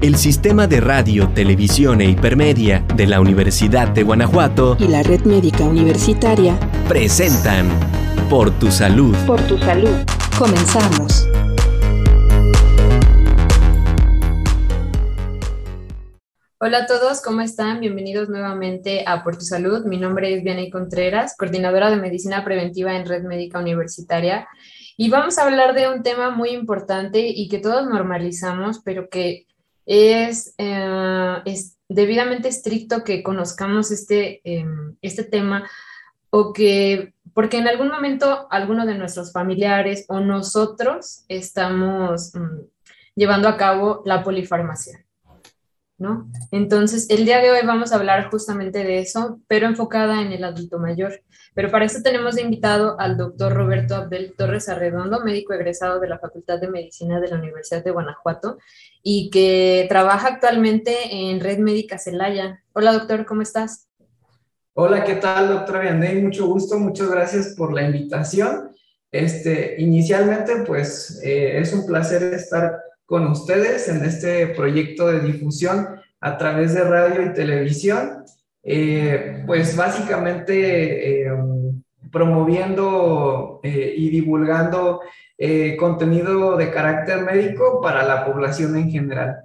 el Sistema de Radio, Televisión e Hipermedia de la Universidad de Guanajuato y la Red Médica Universitaria presentan Por tu Salud. Por tu Salud. Comenzamos. Hola a todos, ¿cómo están? Bienvenidos nuevamente a Por tu Salud. Mi nombre es Vianney Contreras, coordinadora de Medicina Preventiva en Red Médica Universitaria. Y vamos a hablar de un tema muy importante y que todos normalizamos, pero que es, eh, es debidamente estricto que conozcamos este, em, este tema o que, porque en algún momento alguno de nuestros familiares o nosotros estamos mm, llevando a cabo la polifarmacia. ¿No? Entonces, el día de hoy vamos a hablar justamente de eso, pero enfocada en el adulto mayor. Pero para eso tenemos invitado al doctor Roberto Abdel Torres Arredondo, médico egresado de la Facultad de Medicina de la Universidad de Guanajuato y que trabaja actualmente en Red Médica Celaya. Hola, doctor, ¿cómo estás? Hola, ¿qué tal, doctora Vianney? Mucho gusto, muchas gracias por la invitación. Este, inicialmente, pues, eh, es un placer estar con ustedes en este proyecto de difusión a través de radio y televisión, eh, pues básicamente eh, promoviendo eh, y divulgando contenido de carácter médico para la población en general.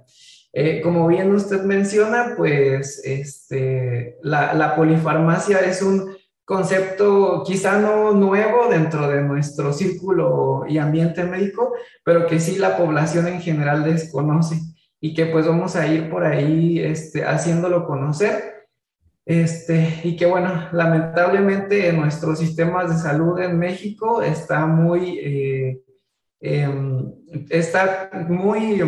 como bien usted menciona, pues este, la, la polifarmacia es un concepto quizá no nuevo dentro de nuestro círculo y ambiente médico, pero que sí la población en general desconoce y que pues vamos a ir por ahí este, haciéndolo conocer. Este, y que bueno, lamentablemente en nuestros sistemas de salud en México está muy, eh, em, está muy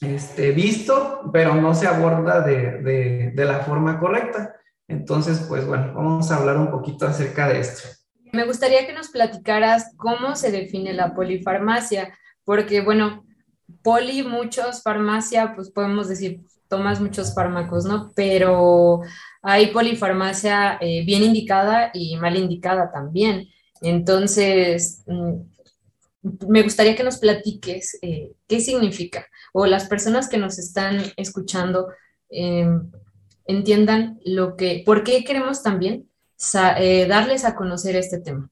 este, visto, pero no se aborda de, de, de la forma correcta. Entonces, pues bueno, vamos a hablar un poquito acerca de esto. Me gustaría que nos platicaras cómo se define la polifarmacia, porque bueno, poli, muchos, farmacia, pues podemos decir, tomas muchos fármacos, ¿no? Pero hay polifarmacia eh, bien indicada y mal indicada también. Entonces, mm, me gustaría que nos platiques eh, qué significa, o las personas que nos están escuchando, em, entiendan lo que, por qué queremos también eh, darles a conocer este tema.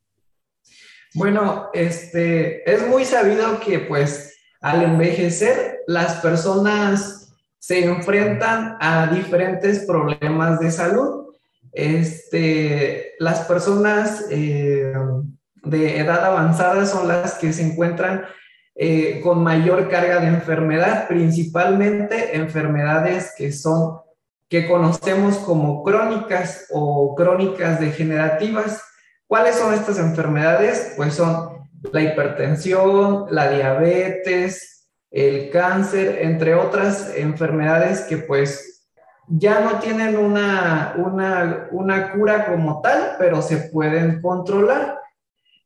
Bueno, este, es muy sabido que pues al envejecer las personas se enfrentan a diferentes problemas de salud. Este, las personas eh, de edad avanzada son las que se encuentran eh, con mayor carga de enfermedad, principalmente enfermedades que son que conocemos como crónicas o crónicas degenerativas. ¿Cuáles son estas enfermedades? Pues son la hipertensión, la diabetes, el cáncer, entre otras enfermedades que pues ya no tienen una, una, cura como tal, pero se pueden controlar.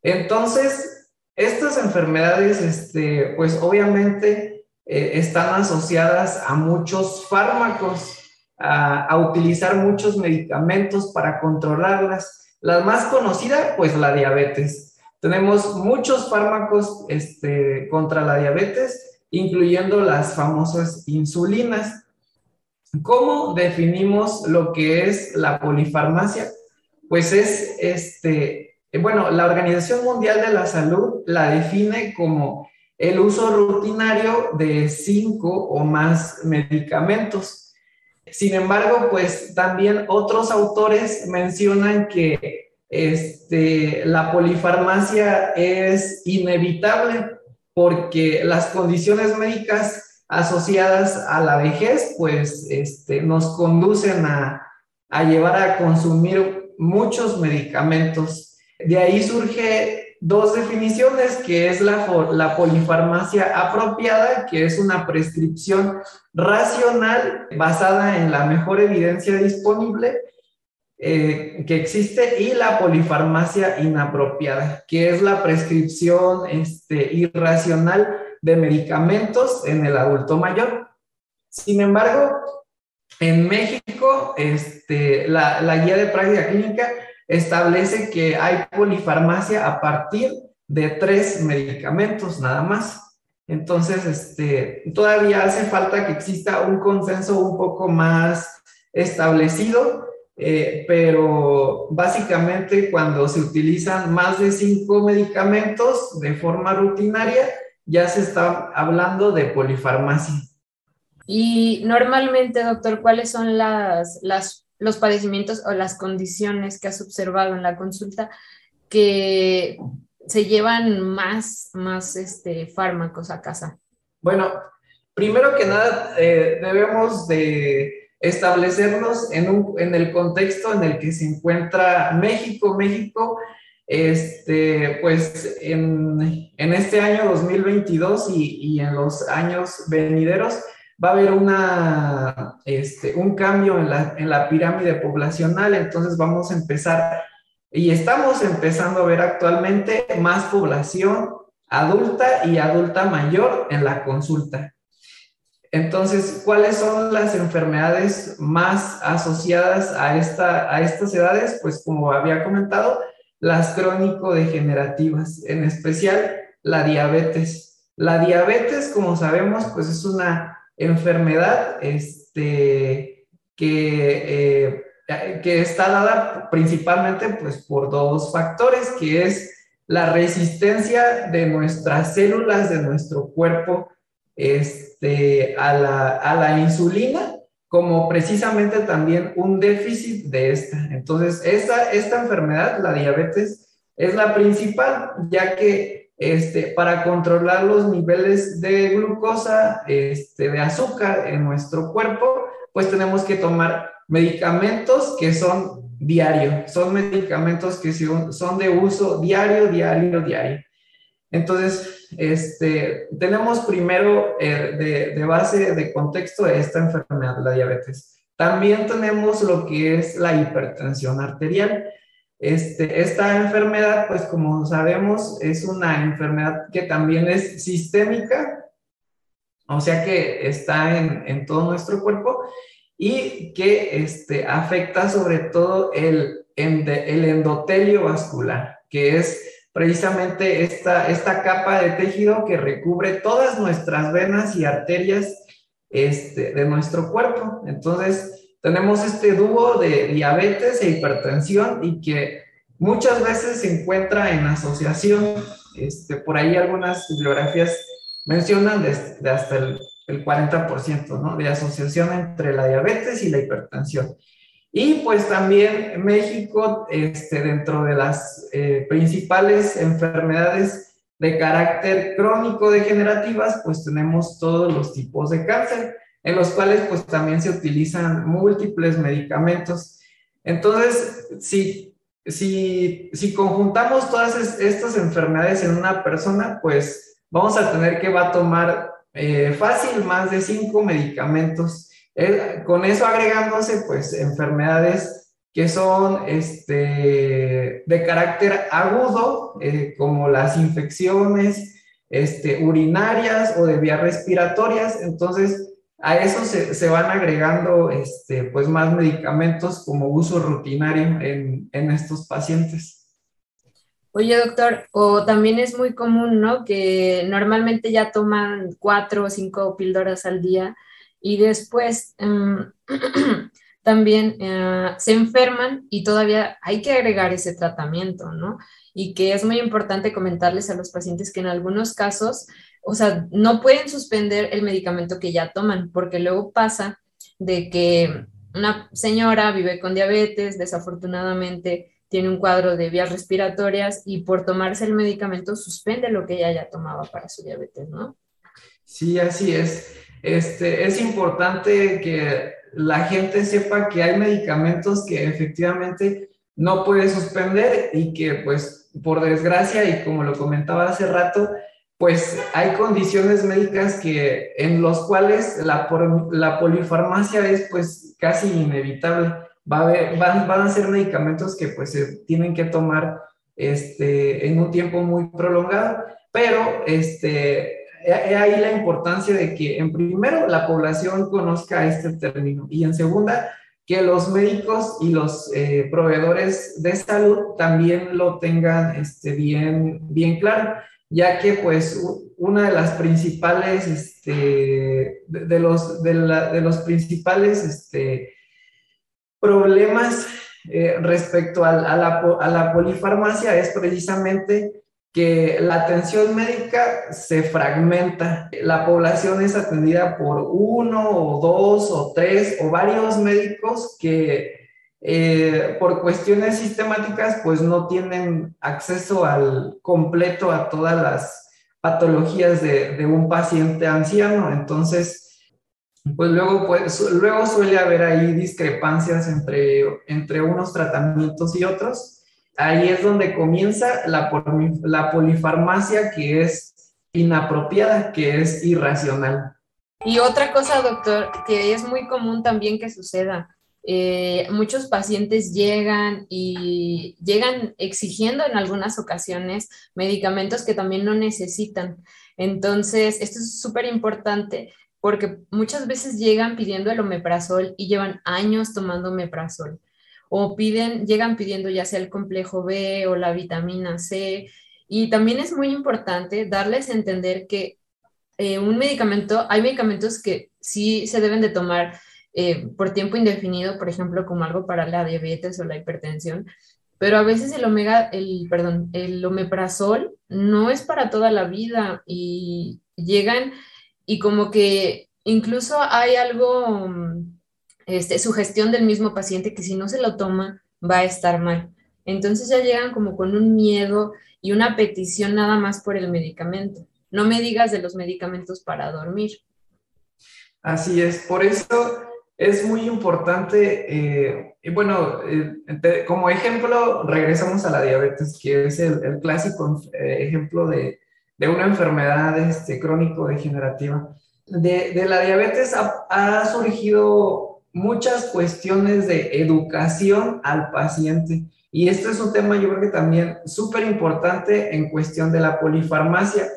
Entonces, estas enfermedades, este, pues obviamente eh, están asociadas a muchos fármacos a, utilizar muchos medicamentos para controlarlas. La más conocida, pues la diabetes. Tenemos muchos fármacos este, contra la diabetes, incluyendo las famosas insulinas. ¿Cómo definimos lo que es la polifarmacia? Pues es, este, bueno, la Organización Mundial de la Salud la define como el uso rutinario de cinco o más medicamentos sin embargo, pues también otros autores mencionan que este, la polifarmacia es inevitable porque las condiciones médicas asociadas a la vejez, pues este, nos conducen a, llevar a consumir muchos medicamentos. De ahí surge dos definiciones, que es la, la polifarmacia apropiada, que es una prescripción racional basada en la mejor evidencia disponible eh, que existe, y la polifarmacia inapropiada, que es la prescripción este, irracional de medicamentos en el adulto mayor. Sin embargo, en México, este, la, la guía de práctica clínica establece que hay polifarmacia a partir de tres medicamentos nada más. Entonces, este, todavía hace falta que exista un consenso un poco más establecido, eh, pero básicamente cuando se utilizan más de cinco medicamentos de forma rutinaria, ya se está hablando de polifarmacia. Y normalmente, doctor, ¿cuáles son las, las, los padecimientos o las condiciones que has observado en la consulta que se llevan más, más este, fármacos a casa? Bueno, primero que nada, eh, debemos de establecernos en, un, en el contexto en el que se encuentra México. México, este, pues en, en este año 2022 y, y, en los años venideros va a haber una, este, un cambio en la, en la pirámide poblacional, entonces vamos a empezar y estamos empezando a ver actualmente más población adulta y adulta mayor en la consulta. Entonces, ¿cuáles son las enfermedades más asociadas a, esta, a estas edades? Pues como había comentado, las crónico-degenerativas, en especial la diabetes. La diabetes, como sabemos, pues es una enfermedad este, que, eh, que está dada principalmente pues, por dos factores, que es la resistencia de nuestras células, de nuestro cuerpo, este, a, la, a la insulina, como precisamente también un déficit de esta. Entonces, esta, esta enfermedad, la diabetes, es la principal, ya que este, para controlar los niveles de glucosa, este, de azúcar en nuestro cuerpo, pues tenemos que tomar medicamentos que son diarios, son medicamentos que son de uso diario, diario, diario. Entonces, este, tenemos primero eh, de, base de contexto esta enfermedad, la diabetes. También tenemos lo que es la hipertensión arterial. Este, esta enfermedad, pues como sabemos, es una enfermedad que también es sistémica, o sea que está en, todo nuestro cuerpo y que este, afecta sobre todo el, el endotelio vascular, que es precisamente esta, esta capa de tejido que recubre todas nuestras venas y arterias este, de nuestro cuerpo. Entonces, tenemos este dúo de diabetes e hipertensión y que muchas veces se encuentra en asociación. Este, por ahí algunas bibliografías mencionan de, hasta el, el 40% ¿no? de asociación entre la diabetes y la hipertensión. Y pues también México, este, dentro de las eh, principales enfermedades de carácter crónico degenerativas, pues tenemos todos los tipos de cáncer, en los cuales pues también se utilizan múltiples medicamentos. Entonces, si, si, si conjuntamos todas estas enfermedades en una persona, pues vamos a tener que va a tomar eh, fácil más de cinco medicamentos con eso agregándose, pues, enfermedades que son este, de carácter agudo, eh, como las infecciones este, urinarias o de vías respiratorias. Entonces, a eso se, se, van agregando este, pues, más medicamentos como uso rutinario en, en estos pacientes. Oye, doctor, o también es muy común, ¿no? Que normalmente ya toman cuatro o cinco píldoras al día y después em, también eh, se enferman y todavía hay que agregar ese tratamiento, ¿no? Y que es muy importante comentarles a los pacientes que en algunos casos, o sea, no pueden suspender el medicamento que ya toman, porque luego pasa de que una señora vive con diabetes, desafortunadamente tiene un cuadro de vías respiratorias y por tomarse el medicamento suspende lo que ella ya tomaba para su diabetes, ¿no? Sí, así es. Este, es importante que la gente sepa que hay medicamentos que efectivamente no puede suspender y que pues por desgracia y como lo comentaba hace rato, pues hay condiciones médicas que en los cuales la, la polifarmacia es pues casi inevitable. Va a van, van, a ser medicamentos que pues se tienen que tomar este, en un tiempo muy prolongado, pero este, ahí la importancia de que, en primero, la población conozca este término y en segunda, que los médicos y los eh, proveedores de salud también lo tengan este, bien, bien claro, ya que pues una de las principales, este, de, los, de, los principales este, problemas eh, respecto a, la, a la polifarmacia es precisamente que la atención médica se fragmenta. La población es atendida por uno o dos o tres o varios médicos que eh, por cuestiones sistemáticas pues no tienen acceso al completo a todas las patologías de, un paciente anciano. Entonces, pues luego, luego suele haber ahí discrepancias entre, entre unos tratamientos y otros ahí es donde comienza la, la polifarmacia que es inapropiada, que es irracional. Y otra cosa, doctor, que es muy común también que suceda. Eh, muchos pacientes llegan y llegan exigiendo en algunas ocasiones medicamentos que también no necesitan. Entonces, esto es súper importante porque muchas veces llegan pidiendo el omeprazol y llevan años tomando omeprazol o piden, llegan pidiendo ya sea el complejo B o la vitamina C. Y también es muy importante darles a entender que eh, un medicamento, hay medicamentos que sí se deben de tomar eh, por tiempo indefinido, por ejemplo, como algo para la diabetes o la hipertensión, pero a veces el omega, el, perdón, el omeprazol no es para toda la vida y llegan y como que incluso hay algo este, sugestión del mismo paciente que si no se lo toma va a estar mal. Entonces ya llegan como con un miedo y una petición nada más por el medicamento. No me digas de los medicamentos para dormir. Así es, por eso es muy importante, eh, y bueno, eh, como ejemplo, regresamos a la diabetes, que es el, clásico eh, ejemplo de, una enfermedad este, crónico-degenerativa. De, la diabetes ha, surgido muchas cuestiones de educación al paciente. Y esto es un tema yo creo que también súper importante en cuestión de la polifarmacia,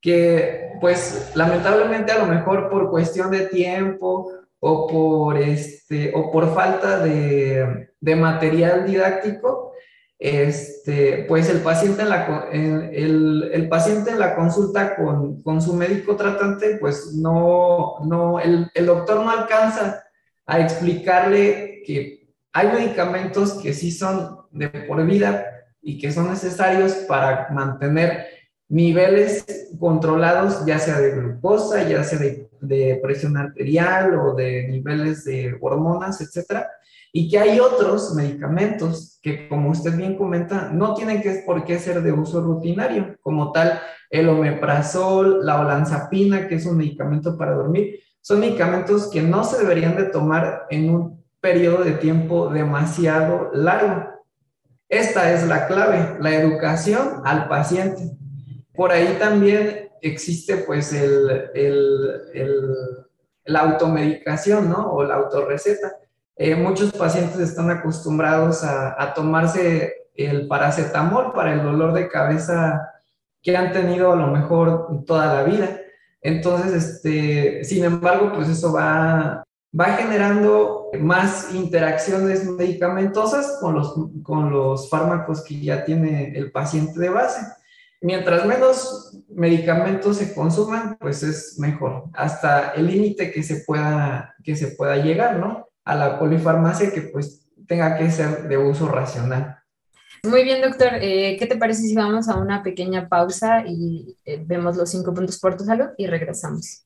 que pues lamentablemente a lo mejor por cuestión de tiempo o por, este, o por falta de, de material didáctico, este, pues el paciente en la, el, el, paciente en la consulta con, con, su médico tratante, pues no, no el, el doctor no alcanza a explicarle que hay medicamentos que sí son de por vida y que son necesarios para mantener niveles controlados, ya sea de glucosa, ya sea de, presión arterial o de niveles de hormonas, etcétera, y que hay otros medicamentos que, como usted bien comenta, no tienen que, por qué ser de uso rutinario, como tal el omeprazol, la olanzapina, que es un medicamento para dormir, son medicamentos que no se deberían de tomar en un periodo de tiempo demasiado largo. Esta es la clave, la educación al paciente. Por ahí también existe pues el, la automedicación, ¿no? O la autorreceta. Eh, muchos pacientes están acostumbrados a, a tomarse el paracetamol para el dolor de cabeza que han tenido a lo mejor toda la vida entonces, este, sin embargo, pues eso va, va generando más interacciones medicamentosas con los, con los fármacos que ya tiene el paciente de base. Mientras menos medicamentos se consuman, pues es mejor, hasta el límite que se pueda, que se pueda llegar, ¿no? A la polifarmacia que pues tenga que ser de uso racional. Muy bien, doctor. Eh, ¿Qué te parece si vamos a una pequeña pausa y eh, vemos los cinco puntos por tu salud y regresamos?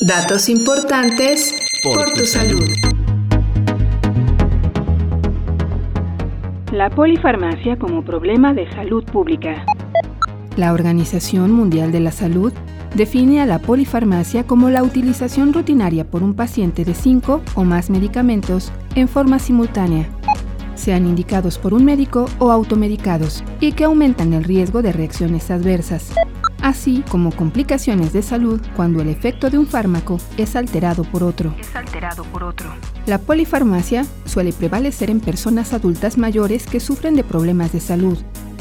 Datos importantes por, tu, salud. La polifarmacia como problema de salud pública. La Organización Mundial de la Salud define a la polifarmacia como la utilización rutinaria por un paciente de cinco o más medicamentos en forma simultánea sean indicados por un médico o automedicados, y que aumentan el riesgo de reacciones adversas, así como complicaciones de salud cuando el efecto de un fármaco es alterado por otro. La polifarmacia suele prevalecer en personas adultas mayores que sufren de problemas de salud,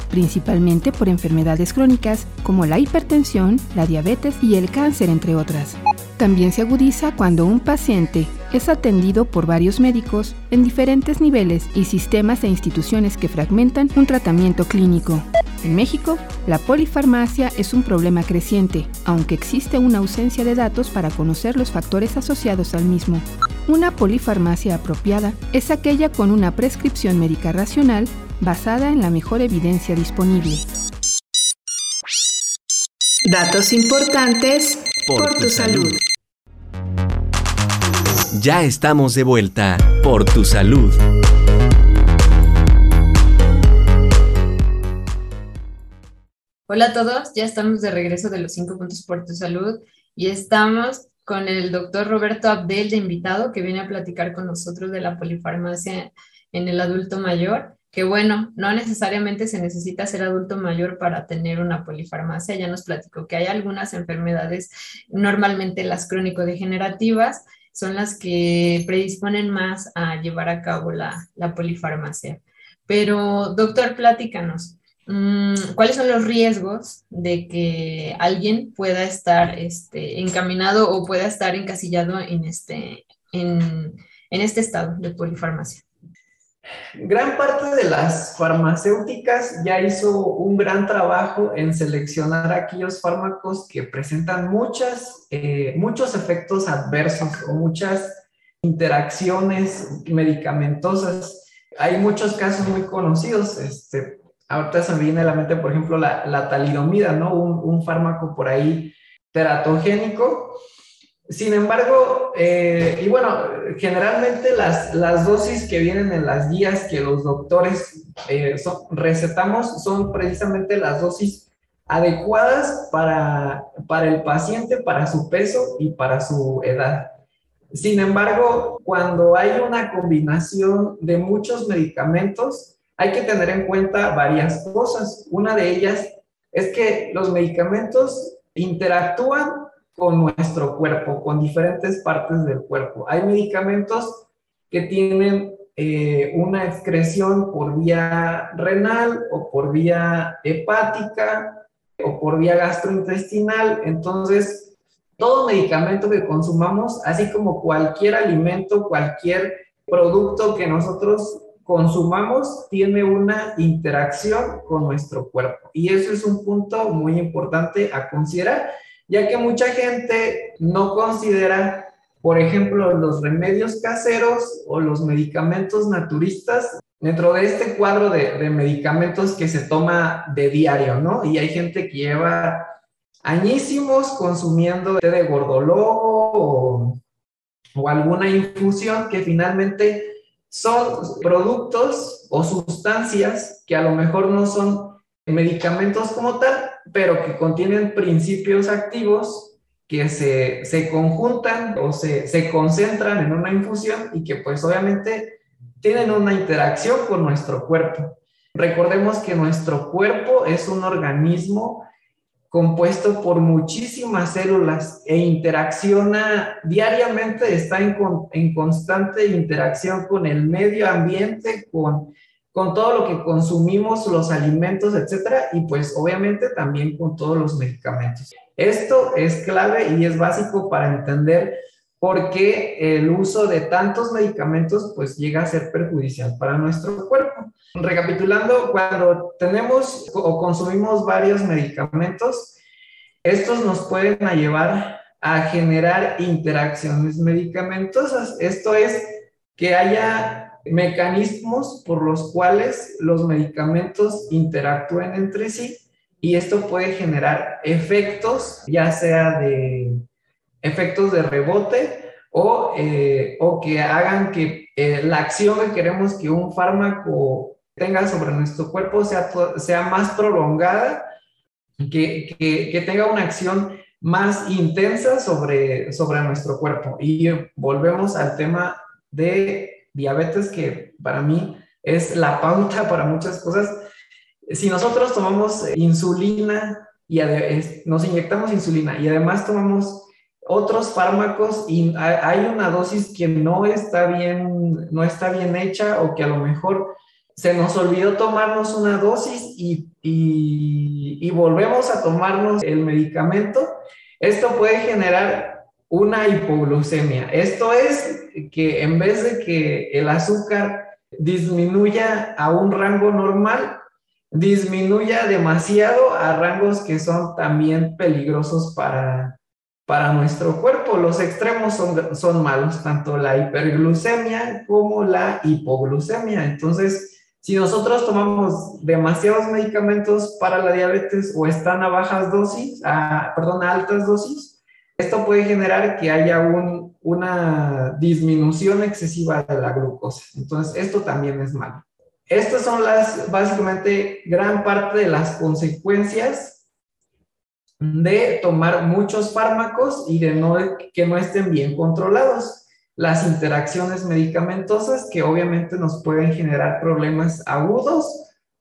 principalmente por enfermedades crónicas como la hipertensión, la diabetes y el cáncer, entre otras. También se agudiza cuando un paciente es atendido por varios médicos en diferentes niveles y sistemas e instituciones que fragmentan un tratamiento clínico. En México, la polifarmacia es un problema creciente, aunque existe una ausencia de datos para conocer los factores asociados al mismo. Una polifarmacia apropiada es aquella con una prescripción médica racional basada en la mejor evidencia disponible. Datos importantes por, tu salud. Ya estamos de vuelta por tu salud. Hola a todos, ya estamos de regreso de los cinco puntos por tu salud y estamos con el doctor Roberto Abdel de invitado que viene a platicar con nosotros de la polifarmacia en el adulto mayor. Que bueno, no necesariamente se necesita ser adulto mayor para tener una polifarmacia. Ya nos platicó que hay algunas enfermedades, normalmente las crónico-degenerativas, son las que predisponen más a llevar a cabo la, la polifarmacia. Pero, doctor, platícanos, cuáles son los riesgos de que alguien pueda estar este, encaminado o pueda estar encasillado en este, en, este estado de polifarmacia. Gran parte de las farmacéuticas ya hizo un gran trabajo en seleccionar aquellos fármacos que presentan muchas, eh, muchos efectos adversos o muchas interacciones medicamentosas. Hay muchos casos muy conocidos, este, ahorita se me viene a la mente, por ejemplo, la, talidomida, ¿no? Un, fármaco por ahí teratogénico. Sin embargo, eh, y bueno, generalmente las, las, dosis que vienen en las guías que los doctores eh, recetamos son precisamente las dosis adecuadas para, para el paciente, para su peso y para su edad. Sin embargo, cuando hay una combinación de muchos medicamentos, hay que tener en cuenta varias cosas. Una de ellas es que los medicamentos interactúan con nuestro cuerpo, con diferentes partes del cuerpo. Hay medicamentos que tienen eh, una excreción por vía renal o por vía hepática o por vía gastrointestinal. Entonces, todo medicamento que consumamos, así como cualquier alimento, cualquier producto que nosotros consumamos tiene una interacción con nuestro cuerpo. Y eso es un punto muy importante a considerar, ya que mucha gente no considera, por ejemplo, los remedios caseros o los medicamentos naturistas dentro de este cuadro de, medicamentos que se toma de diario, ¿no? Y hay gente que lleva añísimos consumiendo té de gordolobo o, o alguna infusión que finalmente son productos o sustancias que a lo mejor no son medicamentos como tal, pero que contienen principios activos que se, se conjuntan o se, se, concentran en una infusión y que pues obviamente tienen una interacción con nuestro cuerpo. Recordemos que nuestro cuerpo es un organismo compuesto por muchísimas células e interacciona diariamente, está en, constante interacción con el medio ambiente, con, con todo lo que consumimos, los alimentos, etcétera, y pues obviamente también con todos los medicamentos. Esto es clave y es básico para entender por qué el uso de tantos medicamentos pues llega a ser perjudicial para nuestro cuerpo. Recapitulando, cuando tenemos o consumimos varios medicamentos, estos nos pueden llevar a generar interacciones medicamentosas. Esto es que haya mecanismos por los cuales los medicamentos interactúen entre sí y esto puede generar efectos, ya sea de efectos de rebote o, eh, o que hagan que eh, la acción que queremos que un fármaco tenga sobre nuestro cuerpo sea, sea más prolongada, que, que, tenga una acción más intensa sobre, sobre nuestro cuerpo. Y volvemos al tema de diabetes, que para mí es la pauta para muchas cosas. Si nosotros tomamos insulina y nos inyectamos insulina y además tomamos otros fármacos y hay una dosis que no está bien, no está bien hecha o que a lo mejor se nos olvidó tomarnos una dosis y, y, volvemos a tomarnos el medicamento, esto puede generar una hipoglucemia. Esto es que en vez de que el azúcar disminuya a un rango normal, disminuya demasiado a rangos que son también peligrosos para, para nuestro cuerpo. Los extremos son, son malos, tanto la hiperglucemia como la hipoglucemia. Entonces, si nosotros tomamos demasiados medicamentos para la diabetes o están a bajas dosis, a, perdón, a altas dosis, esto puede generar que haya un, una disminución excesiva de la glucosa. Entonces, esto también es malo. Estas son las, básicamente, gran parte de las consecuencias de tomar muchos fármacos y de no, que no estén bien controlados las interacciones medicamentosas que obviamente nos pueden generar problemas agudos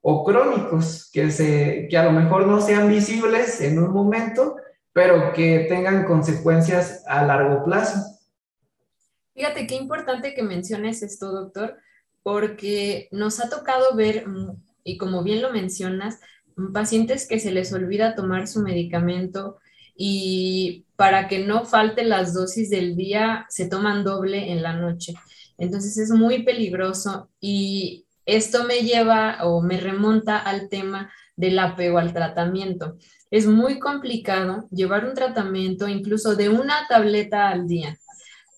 o crónicos que, se, que a lo mejor no sean visibles en un momento, pero que tengan consecuencias a largo plazo. Fíjate qué importante que menciones esto, doctor, porque nos ha tocado ver, mm, y como bien lo mencionas, pacientes que se les olvida tomar su medicamento y para que no falte las dosis del día, se toman doble en la noche. Entonces es muy peligroso y esto me lleva o me remonta al tema del apego al tratamiento. Es muy complicado llevar un tratamiento incluso de una tableta al día.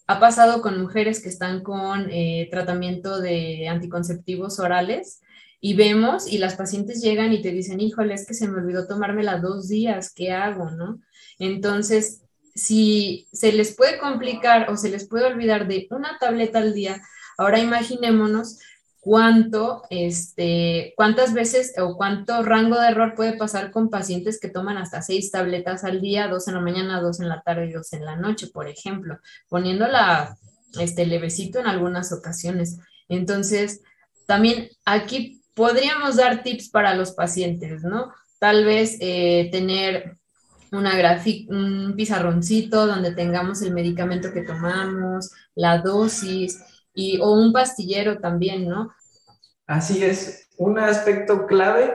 Ha pasado con mujeres que están con eh, tratamiento de anticonceptivos orales y vemos y las pacientes llegan y te dicen, híjole, es que se me olvidó tomármela dos días, ¿qué hago? ¿No? Entonces, si se les puede complicar o se les puede olvidar de una tableta al día, ahora imaginémonos cuánto, este, cuántas veces o cuánto rango de error puede pasar con pacientes que toman hasta seis tabletas al día, dos en la mañana, dos en la tarde y dos en la noche, por ejemplo, poniéndola este levecito en algunas ocasiones. Entonces, también aquí podríamos dar tips para los pacientes, ¿no? Tal vez eh, tener una un pizarroncito donde tengamos el medicamento que tomamos, la dosis y, o un pastillero también, ¿no? Así es, un aspecto clave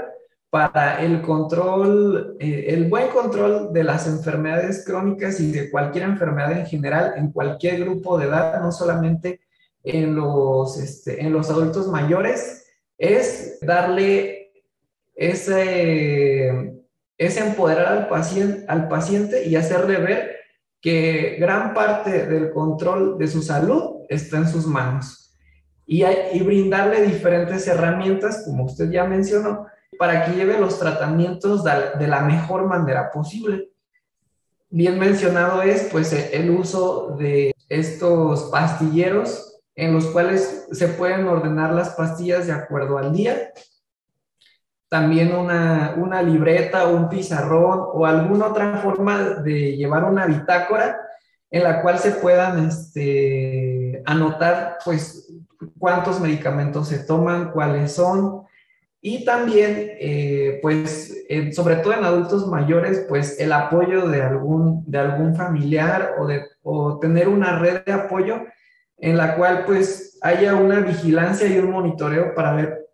para el control, eh, el buen control de las enfermedades crónicas y de cualquier enfermedad en general, en cualquier grupo de edad, no solamente en los, este, en los adultos mayores, es darle ese es empoderar al paciente, al paciente y hacerle ver que gran parte del control de su salud está en sus manos y, y brindarle diferentes herramientas, como usted ya mencionó, para que lleve los tratamientos de, la mejor manera posible. Bien mencionado es pues el uso de estos pastilleros en los cuales se pueden ordenar las pastillas de acuerdo al día. También una, una libreta un pizarrón o alguna otra forma de llevar una bitácora en la cual se puedan este, anotar pues cuántos medicamentos se toman, cuáles son. Y también eh, pues sobre todo en adultos mayores pues el apoyo de algún, de algún familiar o, de, o tener una red de apoyo en la cual pues haya una vigilancia y un monitoreo para ver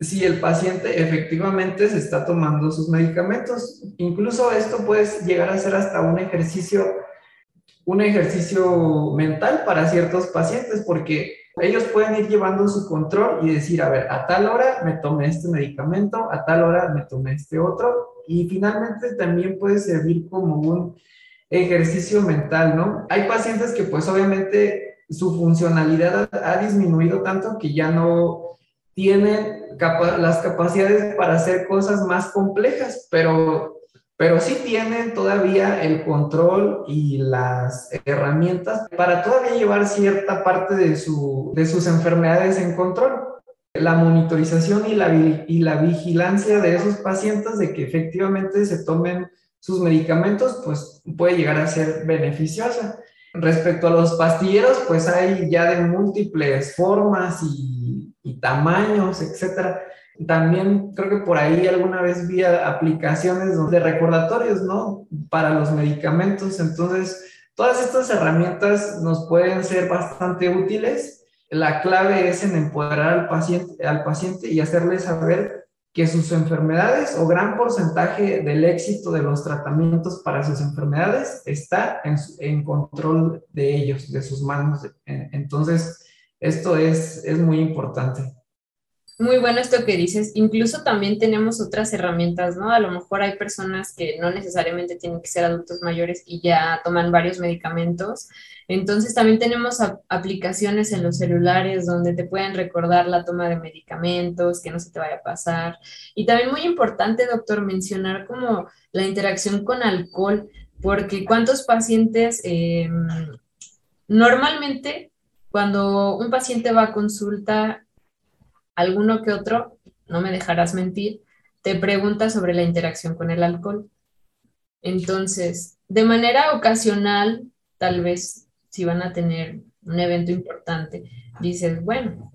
si el paciente efectivamente se está tomando sus medicamentos. Incluso esto puede llegar a ser hasta un ejercicio, un ejercicio mental para ciertos pacientes, porque ellos pueden ir llevando su control y decir, a ver, a tal hora me tomé este medicamento, a tal hora me tomé este otro, y finalmente también puede servir como un ejercicio mental, ¿no? Hay pacientes que pues obviamente su funcionalidad ha disminuido tanto que ya no tienen las capacidades para hacer cosas más complejas, pero, pero sí tienen todavía el control y las herramientas para todavía llevar cierta parte de, su, de sus enfermedades en control. La monitorización y la, y la vigilancia de esos pacientes de que efectivamente se tomen sus medicamentos, pues puede llegar a ser beneficiosa. Respecto a los pastilleros, pues hay ya de múltiples formas y tamaños, etcétera. También creo que por ahí alguna vez vi aplicaciones de recordatorios, ¿no? Para los medicamentos. Entonces, todas estas herramientas nos pueden ser bastante útiles. La clave es en empoderar al paciente, al paciente y hacerle saber que sus enfermedades o gran porcentaje del éxito de los tratamientos para sus enfermedades está en, control de ellos, de sus manos. Entonces, esto es, es muy importante. Muy bueno esto que dices. Incluso también tenemos otras herramientas, ¿no? A lo mejor hay personas que no necesariamente tienen que ser adultos mayores y ya toman varios medicamentos. Entonces también tenemos aplicaciones en los celulares donde te pueden recordar la toma de medicamentos, que no se te vaya a pasar. Y también muy importante, doctor, mencionar como la interacción con alcohol, porque cuántos pacientes em, normalmente cuando un paciente va a consulta alguno que otro, no me dejarás mentir, te pregunta sobre la interacción con el alcohol. Entonces, de manera ocasional, tal vez si van a tener un evento importante, dices, bueno,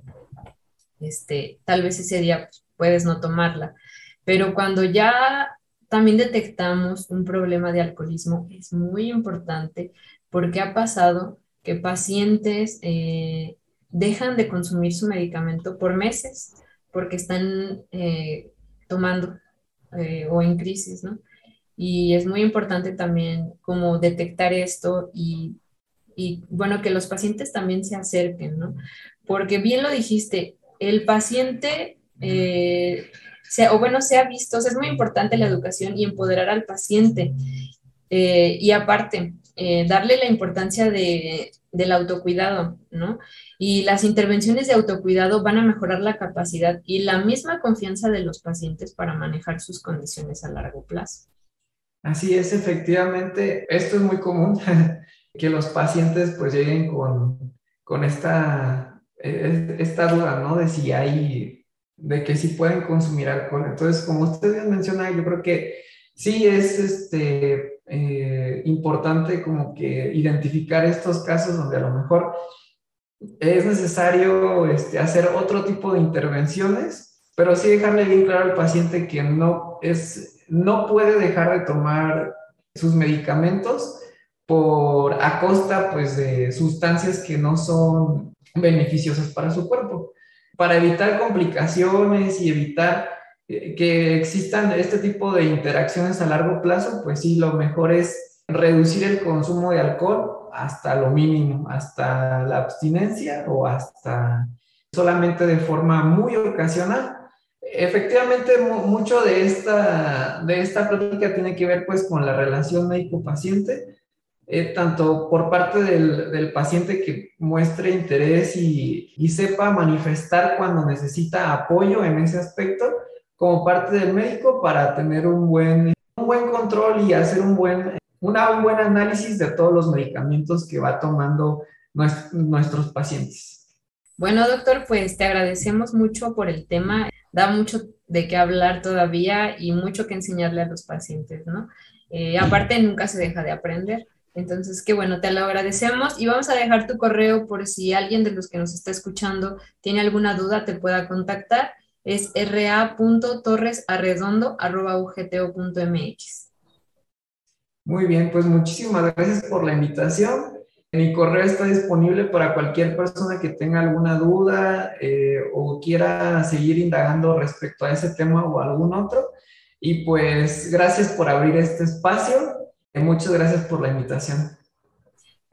este, tal vez ese día puedes no tomarla, pero cuando ya también detectamos un problema de alcoholismo, es muy importante porque ha pasado que pacientes eh, dejan de consumir su medicamento por meses porque están eh, tomando eh, o en crisis, ¿no? Y es muy importante también como detectar esto y, y, bueno, que los pacientes también se acerquen, ¿no? Porque bien lo dijiste, el paciente, eh, o bueno, se ha visto, o sea, es muy importante la educación y empoderar al paciente. y aparte, darle la importancia de, del autocuidado, ¿no? Y las intervenciones de autocuidado van a mejorar la capacidad y la misma confianza de los pacientes para manejar sus condiciones a largo plazo. Así es, efectivamente, esto es muy común, que los pacientes pues lleguen con, con esta, e, esta duda, ¿no? De si hay, de que si pueden consumir alcohol. Entonces, como usted menciona, yo creo que sí es este, eh, importante como que identificar estos casos donde a lo mejor es necesario este, hacer otro tipo de intervenciones, pero sí dejarle bien claro al paciente que no, es, no puede dejar de tomar sus medicamentos por a costa pues, de sustancias que no son beneficiosas para su cuerpo. Para evitar complicaciones y evitar que existan este tipo de interacciones a largo plazo, pues sí, lo mejor es reducir el consumo de alcohol hasta lo mínimo, hasta la abstinencia o hasta solamente de forma muy ocasional. Efectivamente, mucho de esta, de esta práctica tiene que ver pues con la relación médico-paciente, eh, tanto por parte del, del, paciente que muestre interés y, y sepa manifestar cuando necesita apoyo en ese aspecto, como parte del médico para tener un buen, un buen control y hacer un buen, una, un buen análisis de todos los medicamentos que va tomando nuestros pacientes. Bueno, doctor, pues te agradecemos mucho por el tema. Da mucho de qué hablar todavía y mucho que enseñarle a los pacientes, ¿no? Eh, aparte, nunca se deja de aprender. Entonces, qué bueno, te lo agradecemos y vamos a dejar tu correo por si alguien de los que nos está escuchando tiene alguna duda, te pueda contactar es ra.torresarredondo.ugto.mx. Muy bien, pues muchísimas gracias por la invitación. Mi correo está disponible para cualquier persona que tenga alguna duda eh, o quiera seguir indagando respecto a ese tema o algún otro. Y pues gracias por abrir este espacio. y muchas gracias por la invitación.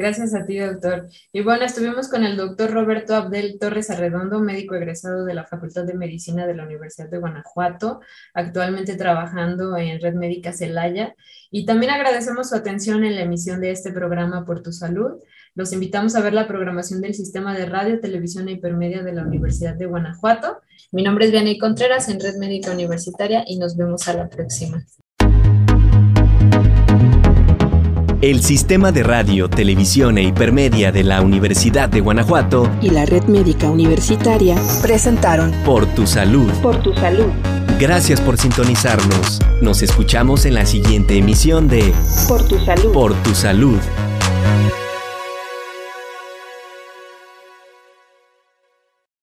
Gracias a ti, doctor. Y bueno, estuvimos con el doctor Roberto Abdel Torres Arredondo, médico egresado de la Facultad de Medicina de la Universidad de Guanajuato, actualmente trabajando en Red Médica Celaya. Y también agradecemos su atención en la emisión de este programa Por tu Salud. Los invitamos a ver la programación del Sistema de Radio, Televisión e Hipermedia de la Universidad de Guanajuato. Mi nombre es Vianney Contreras en Red Médica Universitaria y nos vemos a la próxima. El Sistema de Radio, Televisión e Hipermedia de la Universidad de Guanajuato y la Red Médica Universitaria presentaron Por tu Salud. Por tu Salud. Gracias por sintonizarnos. Nos escuchamos en la siguiente emisión de Por tu Salud. Por tu Salud.